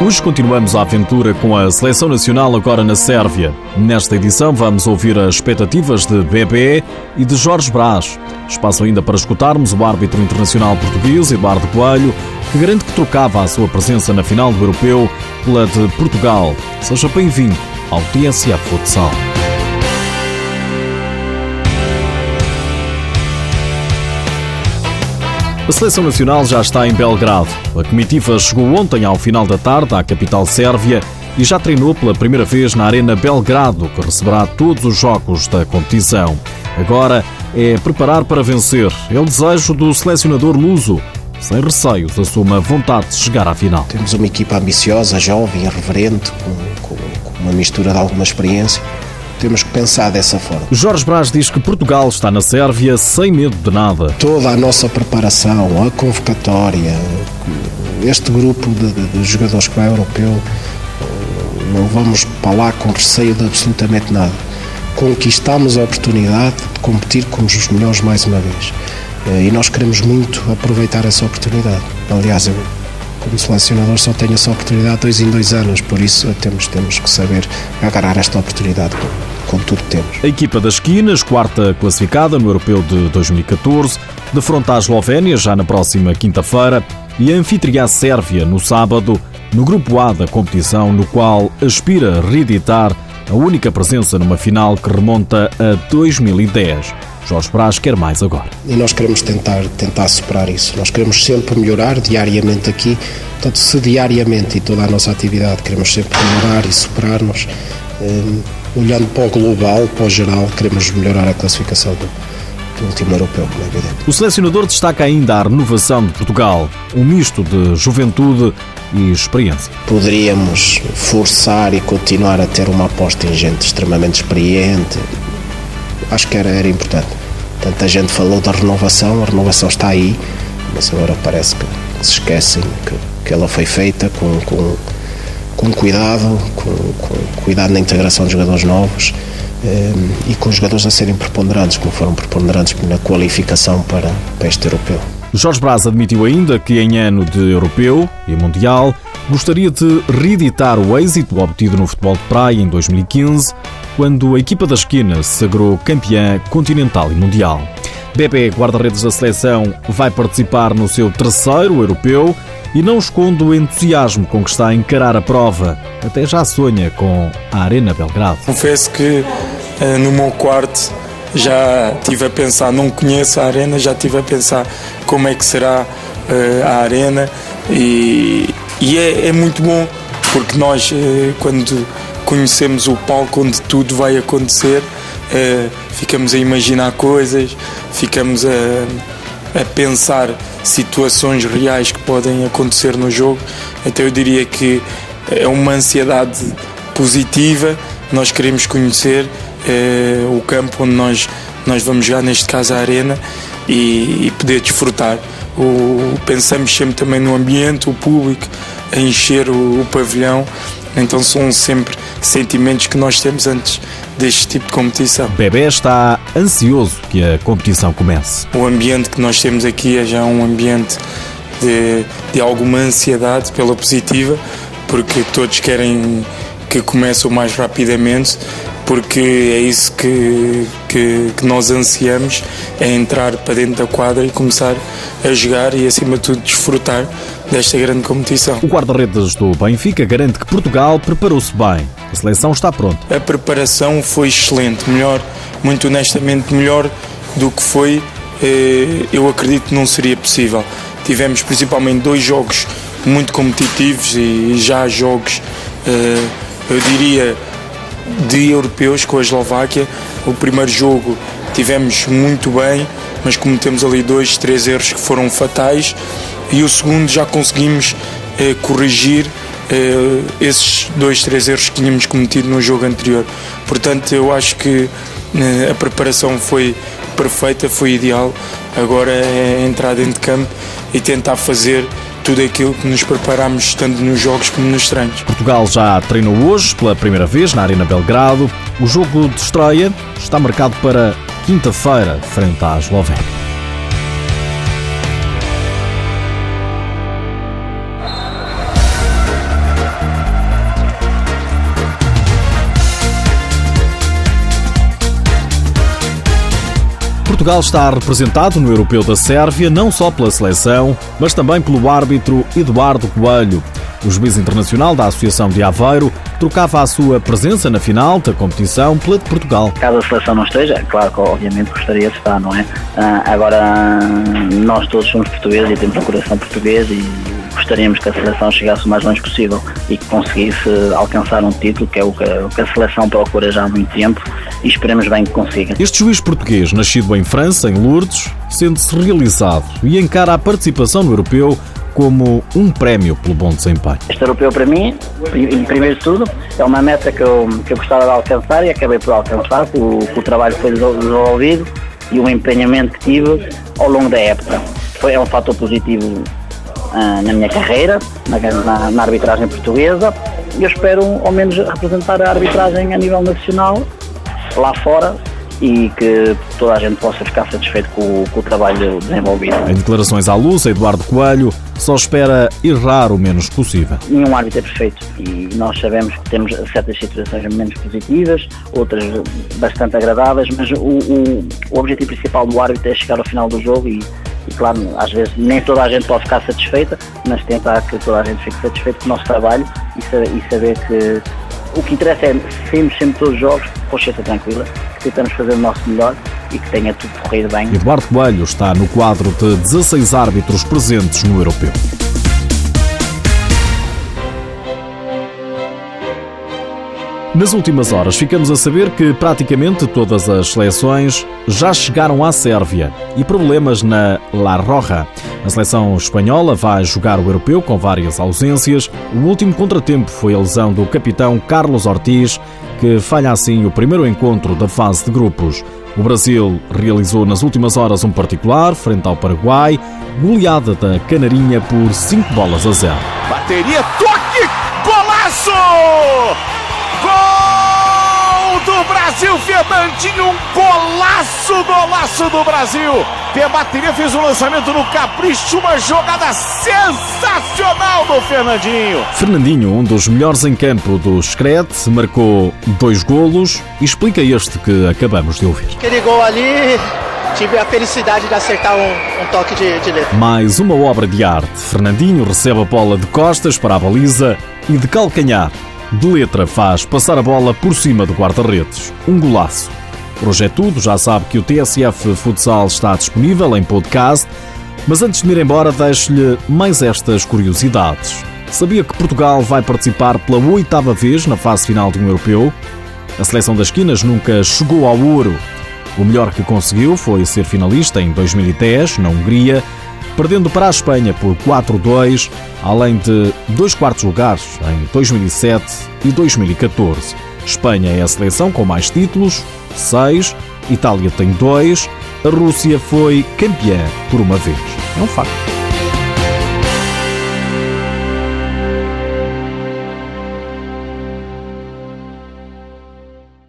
Hoje continuamos a aventura com a Seleção Nacional agora na Sérvia. Nesta edição vamos ouvir as expectativas de Bebé e de Jorge Brás. Espaço ainda para escutarmos o árbitro internacional português, Eduardo Coelho, que garante que trocava a sua presença na final do Europeu pela de Portugal. Seja bem-vindo ao TSF Futsal. A seleção nacional já está em Belgrado. A comitiva chegou ontem ao final da tarde à capital sérvia e já treinou pela primeira vez na Arena Belgrado, que receberá todos os jogos da competição. Agora é preparar para vencer. É o desejo do selecionador luso. Sem receios, assume a vontade de chegar à final. Temos uma equipa ambiciosa, jovem, irreverente, com, com, com uma mistura de alguma experiência temos que pensar dessa forma. Jorge Brás diz que Portugal está na Sérvia sem medo de nada. Toda a nossa preparação, a convocatória, este grupo de, de, de jogadores que vai ao europeu, não vamos para lá com receio de absolutamente nada. Conquistamos a oportunidade de competir com os melhores mais uma vez. E nós queremos muito aproveitar essa oportunidade. Aliás, eu como selecionador só tenho essa oportunidade dois em dois anos, por isso temos, temos que saber agarrar esta oportunidade com, tudo que temos. A equipa das Quinas, quarta classificada no Europeu de 2014, defronta a Eslovénia já na próxima quinta-feira e a anfitriã Sérvia no sábado, no grupo A da competição, no qual aspira a reeditar a única presença numa final que remonta a 2010. Jorge Brás quer mais agora. E nós queremos tentar, tentar superar isso. Nós queremos sempre melhorar diariamente aqui. Portanto, se diariamente e toda a nossa atividade queremos sempre melhorar e superar-nos, um, olhando para o global, para o geral, queremos melhorar a classificação do, do último europeu, como é evidente. O selecionador destaca ainda a renovação de Portugal, um misto de juventude e experiência. Poderíamos forçar e continuar a ter uma aposta em gente extremamente experiente, acho que era, era importante. Tanta gente falou da renovação, a renovação está aí, mas agora parece que, se esquecem que, que ela foi feita com, com, com cuidado, com, com cuidado na integração de jogadores novos eh, e com os jogadores a serem preponderantes, como foram preponderantes na qualificação para, para este europeu. Jorge Braz admitiu ainda que em ano de europeu e mundial gostaria de reeditar o êxito obtido no futebol de praia em 2015, quando a equipa da esquina se sagrou campeã continental e mundial. Bebé, guarda-redes da seleção, vai participar no seu terceiro europeu e não esconde o entusiasmo com que está a encarar a prova. Até já sonha com a Arena Belgrado. Confesso que eh, no meu quarto já estive a pensar, não conheço a Arena, já estive a pensar como é que será uh, a Arena e, e é, é, muito bom porque nós, uh, quando conhecemos o palco onde tudo vai acontecer, uh, ficamos a imaginar coisas, ficamos a, a pensar situações reais que podem acontecer no jogo. Então eu diria que é uma ansiedade positiva, nós queremos conhecer o campo onde nós, nós vamos jogar, neste caso a arena, e, e poder desfrutar. O, pensamos sempre também no ambiente, o público, a encher o, o pavilhão. Então são sempre sentimentos que nós temos antes deste tipo de competição. Bebé está ansioso que a competição comece. O ambiente que nós temos aqui é já um ambiente de, de alguma ansiedade pela positiva, porque todos querem que comece o mais rapidamente porque é isso que, que, que, nós ansiamos, é entrar para dentro da quadra e começar a jogar e acima de tudo desfrutar desta grande competição. O guarda-redes do Benfica garante que Portugal preparou-se bem. A seleção está pronta. A preparação foi excelente, melhor, muito honestamente melhor do que foi, eh, eu acredito que não seria possível. Tivemos principalmente dois jogos muito competitivos e já jogos, eh, eu diria, de europeus com a Eslováquia. O primeiro jogo tivemos muito bem, mas cometemos ali dois, três erros que foram fatais. E o segundo já conseguimos eh, corrigir eh, esses dois, três erros que tínhamos cometido no jogo anterior. Portanto, eu acho que eh, a preparação foi perfeita, foi ideal. Agora é entrar dentro de campo e tentar fazer tudo aquilo que nos preparamos tanto nos jogos como nos treinos. Portugal já treinou hoje pela primeira vez na Arena Belgrado. O jogo de estreia está marcado para quinta-feira, frente à Eslovénia. Portugal está representado no Europeu da Sérvia não só pela seleção, mas também pelo árbitro Eduardo Coelho. O juiz internacional da Associação de Aveiro trocava a sua presença na final da competição pela de Portugal. Caso a seleção não esteja, claro que obviamente gostaria de estar, não é? Ah, agora, nós todos somos portugueses e temos um coração português e gostaríamos que a seleção chegasse o mais longe possível e que conseguisse alcançar um título, que é o que, a seleção procura já há muito tempo, e esperemos bem que consiga. Este juiz português, nascido em França, em Lourdes, sente-se realizado e encara a participação no europeu como um prémio pelo bom desempenho. Este europeu, para mim, em primeiro de tudo, é uma meta que eu, que eu gostava de alcançar e acabei por alcançar, com o, trabalho que foi desenvolvido e o empenhamento que tive ao longo da época. Foi, é um fator positivo ah, na minha carreira, na, na, na arbitragem portuguesa, e eu espero ao menos representar a arbitragem a nível nacional lá fora e que toda a gente possa ficar satisfeito com, com, o trabalho desenvolvido. Em declarações à luz, Eduardo Coelho só espera errar o menos possível. Nenhum árbitro é perfeito e nós sabemos que temos certas situações menos positivas, outras bastante agradáveis, mas o, o, o objetivo principal do árbitro é chegar ao final do jogo e e claro, às vezes nem toda a gente pode ficar satisfeita, mas tentar que toda a gente fique satisfeita com o nosso trabalho e saber, que o que interessa é sermos sempre todos os jogos, consciência tranquila, que tentamos fazer o nosso melhor e que tenha tudo corrido bem. Eduardo Coelho está no quadro de 16 árbitros presentes no Europeu. Nas últimas horas, ficamos a saber que praticamente todas as seleções já chegaram à Sérvia e problemas na La Roja. A seleção espanhola vai jogar o europeu com várias ausências. O último contratempo foi a lesão do capitão Carlos Ortiz, que falha assim o primeiro encontro da fase de grupos. O Brasil realizou nas últimas horas um particular frente ao Paraguai, goleada da Canarinha por 5 bolas a 0. Bateria, toque, golaço! Do Brasil, Fernandinho, um golaço, golaço do Brasil. Pia bateria fez um lançamento no capricho, uma jogada sensacional do Fernandinho. Fernandinho, um dos melhores em campo do Scred, marcou dois golos e explica este que acabamos de ouvir. Aquele gol ali, tive a felicidade de acertar um, um toque de, de letra. Mais uma obra de arte. Fernandinho recebe a bola de costas para a baliza e de calcanhar de letra faz passar a bola por cima do guarda-redes. Um golaço. Por hoje é tudo, já sabe que o TSF Futsal está disponível em podcast, mas antes de ir embora deixo-lhe mais estas curiosidades. Sabia que Portugal vai participar pela oitava vez na fase final de um europeu? A seleção das esquinas nunca chegou ao ouro. O melhor que conseguiu foi ser finalista em 2010, na Hungria, perdendo para a Espanha por 4-2, além de dois quartos lugares em 2007 e 2014. Espanha é a seleção com mais títulos, seis, Itália tem dois, a Rússia foi campeã por uma vez. É um facto.